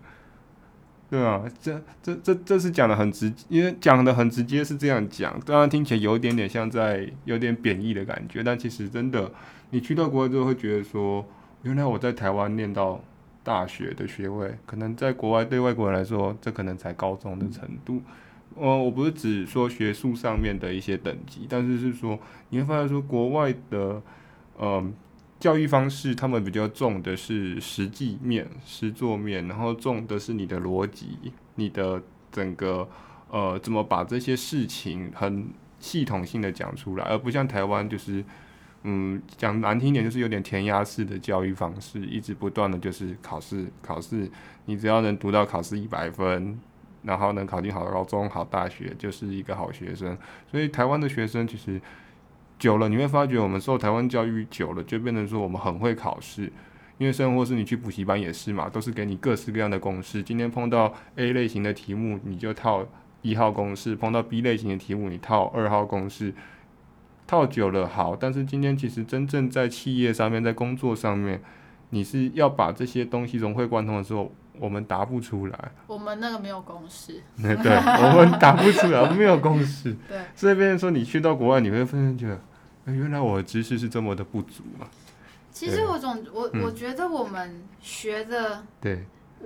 对啊，这这这这是讲的很直，因为讲的很直接是这样讲，当然听起来有一点点像在有点贬义的感觉，但其实真的，你去到国外之后会觉得说，原来我在台湾念到大学的学位，可能在国外对外国人来说，这可能才高中的程度。哦，我不是指说学术上面的一些等级，但是是说你会发现说国外的，嗯、教育方式，他们比较重的是实际面、实作面，然后重的是你的逻辑、你的整个呃，怎么把这些事情很系统性的讲出来，而不像台湾就是，嗯，讲难听点就是有点填鸭式的教育方式，一直不断的就是考试、考试，你只要能读到考试一百分，然后能考进好高中、好大学，就是一个好学生。所以台湾的学生其实。久了，你会发觉我们受台湾教育久了，就变成说我们很会考试。因为生活是你去补习班也是嘛，都是给你各式各样的公式。今天碰到 A 类型的题目，你就套一号公式；碰到 B 类型的题目，你套二号公式。套久了好，但是今天其实真正在企业上面，在工作上面，你是要把这些东西融会贯通的时候，我们答不出来。我们那个没有公式。[laughs] 对，我们答不出来，我们没有公式。[laughs] 对。所以，变成说你去到国外，你会发现觉得，原来我的知识是这么的不足啊。其实我总我我觉得我们学的，对。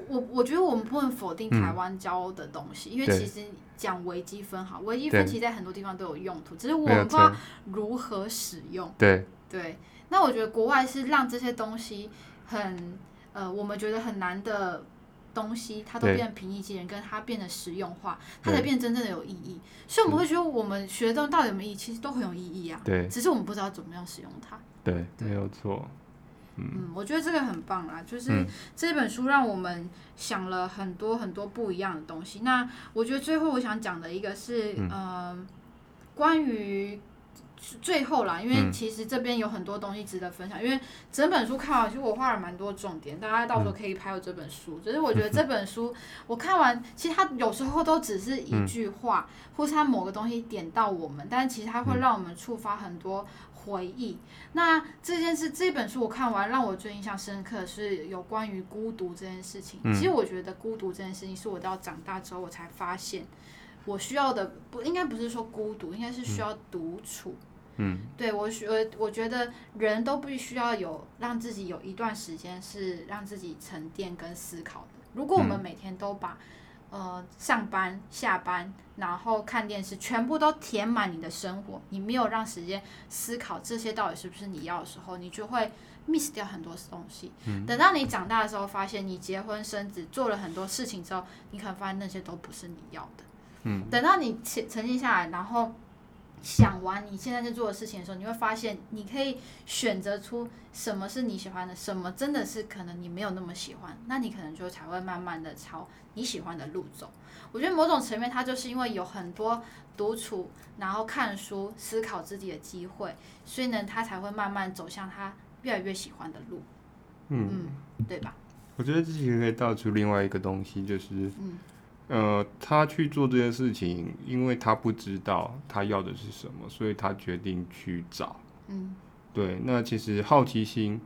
我我觉得我们不能否定台湾教的东西，因为其实讲微积分好，微积分其实在很多地方都有用途，只是我们不知道如何使用。对。对。那我觉得国外是让这些东西很呃，我们觉得很难的。东西它都变得平易近人，跟它变得实用化，它才变真正的有意义。所以我们会觉得我们学的东西到底有没有意义？其实都很有意义啊。对，只是我们不知道怎么样使用它。对，没有错。嗯，我觉得这个很棒啦，就是这本书让我们想了很多很多不一样的东西。那我觉得最后我想讲的一个是，嗯，关于。最后啦，因为其实这边有很多东西值得分享。嗯、因为整本书看完，其实我画了蛮多重点，大家到时候可以拍我这本书。只、嗯、是我觉得 [laughs] 这本书我看完，其实它有时候都只是一句话，嗯、或是它某个东西点到我们，但是其实它会让我们触发很多回忆。嗯、那这件事，这本书我看完，让我最印象深刻的是有关于孤独这件事情。嗯、其实我觉得孤独这件事情是我到长大之后我才发现，我需要的不应该不是说孤独，应该是需要独处。对我觉我觉得人都必须要有让自己有一段时间是让自己沉淀跟思考的。如果我们每天都把呃上班、下班，然后看电视，全部都填满你的生活，你没有让时间思考这些到底是不是你要的时候，你就会 miss 掉很多东西。嗯，等到你长大的时候，发现你结婚生子做了很多事情之后，你可能发现那些都不是你要的。嗯，等到你沉沉静下来，然后。想完你现在在做的事情的时候，你会发现你可以选择出什么是你喜欢的，什么真的是可能你没有那么喜欢，那你可能就才会慢慢的朝你喜欢的路走。我觉得某种层面，它就是因为有很多独处，然后看书、思考自己的机会，所以呢，他才会慢慢走向他越来越喜欢的路。嗯，嗯，对吧？我觉得这其实可以道出另外一个东西，就是嗯。呃，他去做这件事情，因为他不知道他要的是什么，所以他决定去找。嗯，对。那其实好奇心，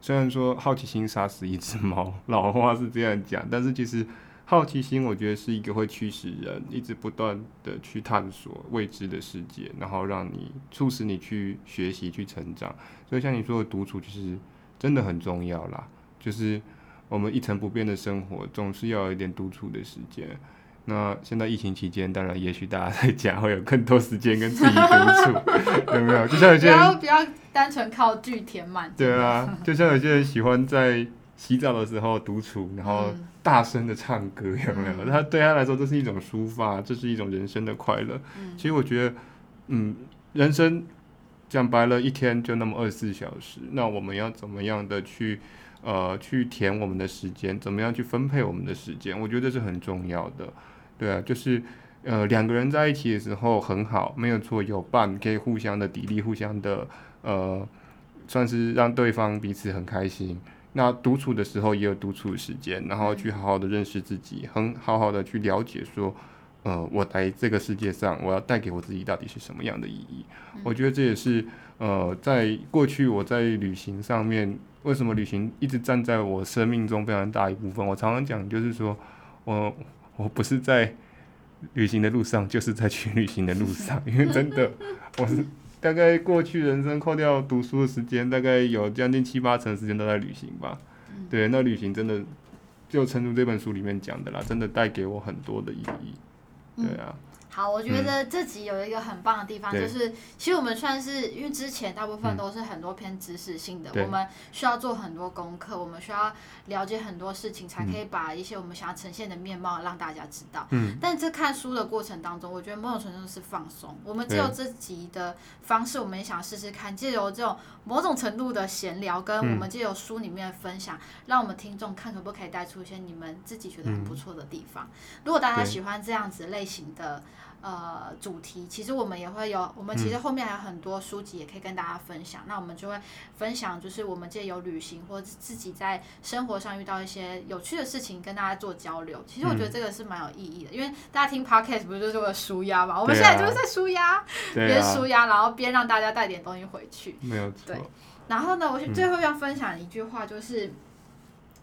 虽然说好奇心杀死一只猫，老话是这样讲，但是其实好奇心，我觉得是一个会驱使人一直不断的去探索未知的世界，然后让你促使你去学习、去成长。所以像你说的独处，其实真的很重要啦。就是。我们一成不变的生活，总是要有一点独处的时间。那现在疫情期间，当然也许大家在家会有更多时间跟自己独处，[laughs] 有没有？就像有些人，不要不要单纯靠剧填满。对啊，就像有些人喜欢在洗澡的时候独处，然后大声的唱歌，有没有？他、嗯、对他来说，这是一种抒发，这是一种人生的快乐。嗯、其实我觉得，嗯，人生讲白了，一天就那么二十四小时，那我们要怎么样的去呃去填我们的时间？怎么样去分配我们的时间？我觉得这是很重要的。对啊，就是，呃，两个人在一起的时候很好，没有错，有伴可以互相的砥砺，互相的，呃，算是让对方彼此很开心。那独处的时候也有独处的时间，然后去好好的认识自己，很好好的去了解说，呃，我来这个世界上，我要带给我自己到底是什么样的意义？我觉得这也是，呃，在过去我在旅行上面，为什么旅行一直站在我生命中非常大一部分？我常常讲，就是说我。[laughs] 我不是在旅行的路上，就是在去旅行的路上。因为真的，我是大概过去人生扣掉读书的时间，大概有将近七八成时间都在旅行吧。对，那旅行真的就诚如这本书里面讲的啦，真的带给我很多的意义。对啊。好，我觉得这集有一个很棒的地方，嗯、就是其实我们算是因为之前大部分都是很多偏知识性的，嗯、我们需要做很多功课，我们需要了解很多事情，才可以把一些我们想要呈现的面貌让大家知道。嗯。但这看书的过程当中，我觉得某种程度是放松。我们只有这集的方式，我们也想试试看，借由这种某种程度的闲聊，跟我们借由书里面的分享，嗯、让我们听众看可不可以带出一些你们自己觉得很不错的地方。嗯、如果大家喜欢这样子类型的。呃，主题其实我们也会有，我们其实后面还有很多书籍也可以跟大家分享。嗯、那我们就会分享，就是我们借由旅行或者自己在生活上遇到一些有趣的事情，跟大家做交流。其实我觉得这个是蛮有意义的，嗯、因为大家听 podcast 不是就是为了舒压嘛？我们现在就是在舒压，边舒压，然后边让大家带点东西回去。没有错。对。然后呢，我最后要分享一句话，就是。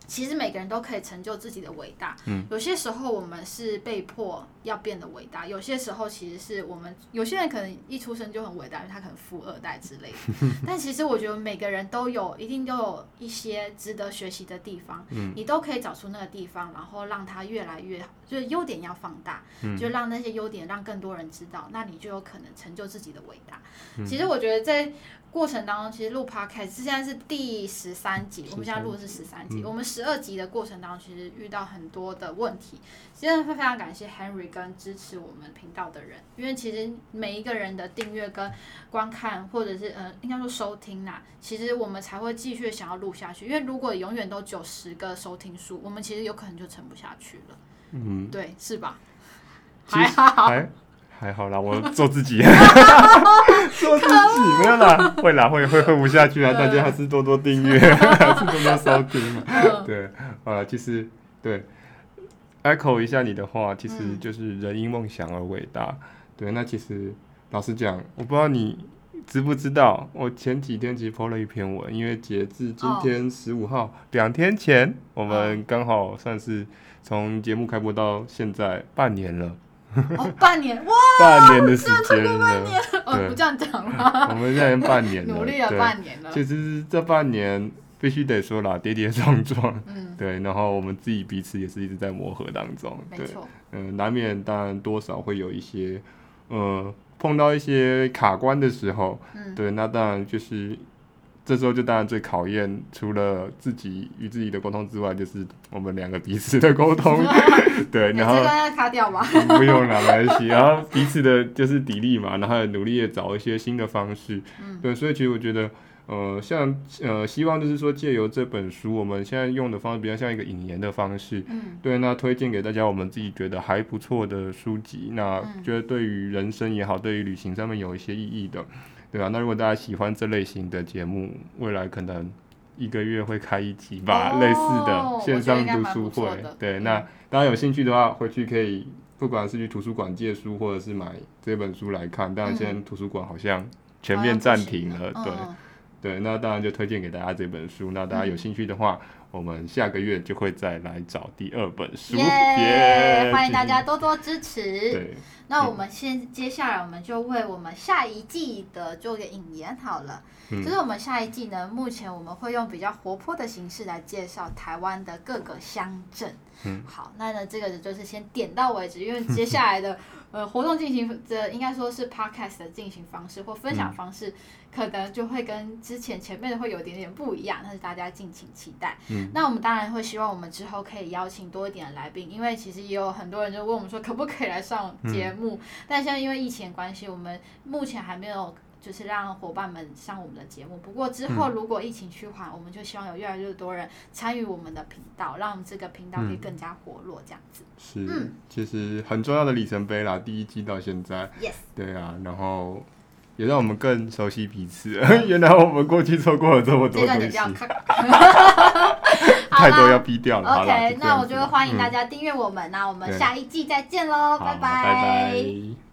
其实每个人都可以成就自己的伟大。嗯，有些时候我们是被迫要变得伟大，有些时候其实是我们有些人可能一出生就很伟大，因为他可能富二代之类的。[laughs] 但其实我觉得每个人都有一定都有一些值得学习的地方。嗯，你都可以找出那个地方，然后让它越来越好，就是优点要放大，就让那些优点让更多人知道，那你就有可能成就自己的伟大。其实我觉得在。过程当中，其实录 podcast 现在是第十三集，我们现在录的是十三集。嗯、我们十二集的过程当中，其实遇到很多的问题，真的非常感谢 Henry 跟支持我们频道的人，因为其实每一个人的订阅跟观看，或者是呃，应该说收听啦、啊，其实我们才会继续想要录下去。因为如果永远都九十个收听数，我们其实有可能就撑不下去了。嗯，对，是吧？还好。还好啦，我做自己，[laughs] 做自己没有啦，会啦，会会会不下去啊！大家还是多多订阅，[laughs] 还是多多收听嘛。对，好了，其实对，echo 一下你的话，其实就是人因梦想而伟大。对，那其实老实讲，我不知道你知不知道，我前几天其实 po 了一篇文，因为截至今天十五号，两天前，我们刚好算是从节目开播到现在半年了。哦，半年哇！半年的时间了，哦，不这样讲了？[laughs] 我们现在半年，[laughs] 努力了半年了。其实这半年必须得说啦，跌跌撞撞，嗯，[laughs] 对。然后我们自己彼此也是一直在磨合当中，对，嗯，难免当然多少会有一些，呃，碰到一些卡关的时候，嗯，对，那当然就是。这时候就当然最考验，除了自己与自己的沟通之外，就是我们两个彼此的沟通。[laughs] 对，然后这要卡掉吗？[laughs] 不用了，没关系。然后彼此的就是砥砺嘛，然后努力的找一些新的方式。嗯，对，所以其实我觉得，呃，像呃，希望就是说借由这本书，我们现在用的方式比较像一个引言的方式。嗯，对，那推荐给大家我们自己觉得还不错的书籍，那觉得对于人生也好，对于旅行上面有一些意义的。对啊，那如果大家喜欢这类型的节目，未来可能一个月会开一集吧，哦、类似的线上读书会。对，那大家有兴趣的话，回去可以不管是去图书馆借书，或者是买这本书来看。当然，现在图书馆好像全面暂停了。对，对，那当然就推荐给大家这本书。那大家有兴趣的话，嗯、我们下个月就会再来找第二本书。耶欢迎大家多多支持。对，那我们先接下来我们就为我们下一季的做个引言好了。嗯、就是我们下一季呢，目前我们会用比较活泼的形式来介绍台湾的各个乡镇。嗯，好，那呢这个就是先点到为止，因为接下来的。呃，活动进行的应该说是 podcast 的进行方式或分享方式，嗯、可能就会跟之前前面的会有点点不一样，但是大家敬请期待。嗯，那我们当然会希望我们之后可以邀请多一点的来宾，因为其实也有很多人就问我们说可不可以来上节目，嗯、但现在因为疫情关系，我们目前还没有。就是让伙伴们上我们的节目。不过之后如果疫情趋缓，嗯、我们就希望有越来越多人参与我们的频道，让这个频道可以更加活络，这样子。是，嗯、其实很重要的里程碑啦，第一季到现在。Yes。对啊，然后也让我们更熟悉彼此。[laughs] 原来我们过去错过了这么多东西。[laughs] 太多要逼掉了。OK，那我就欢迎大家订阅我们，那、嗯、我们下一季再见喽，拜拜。拜拜。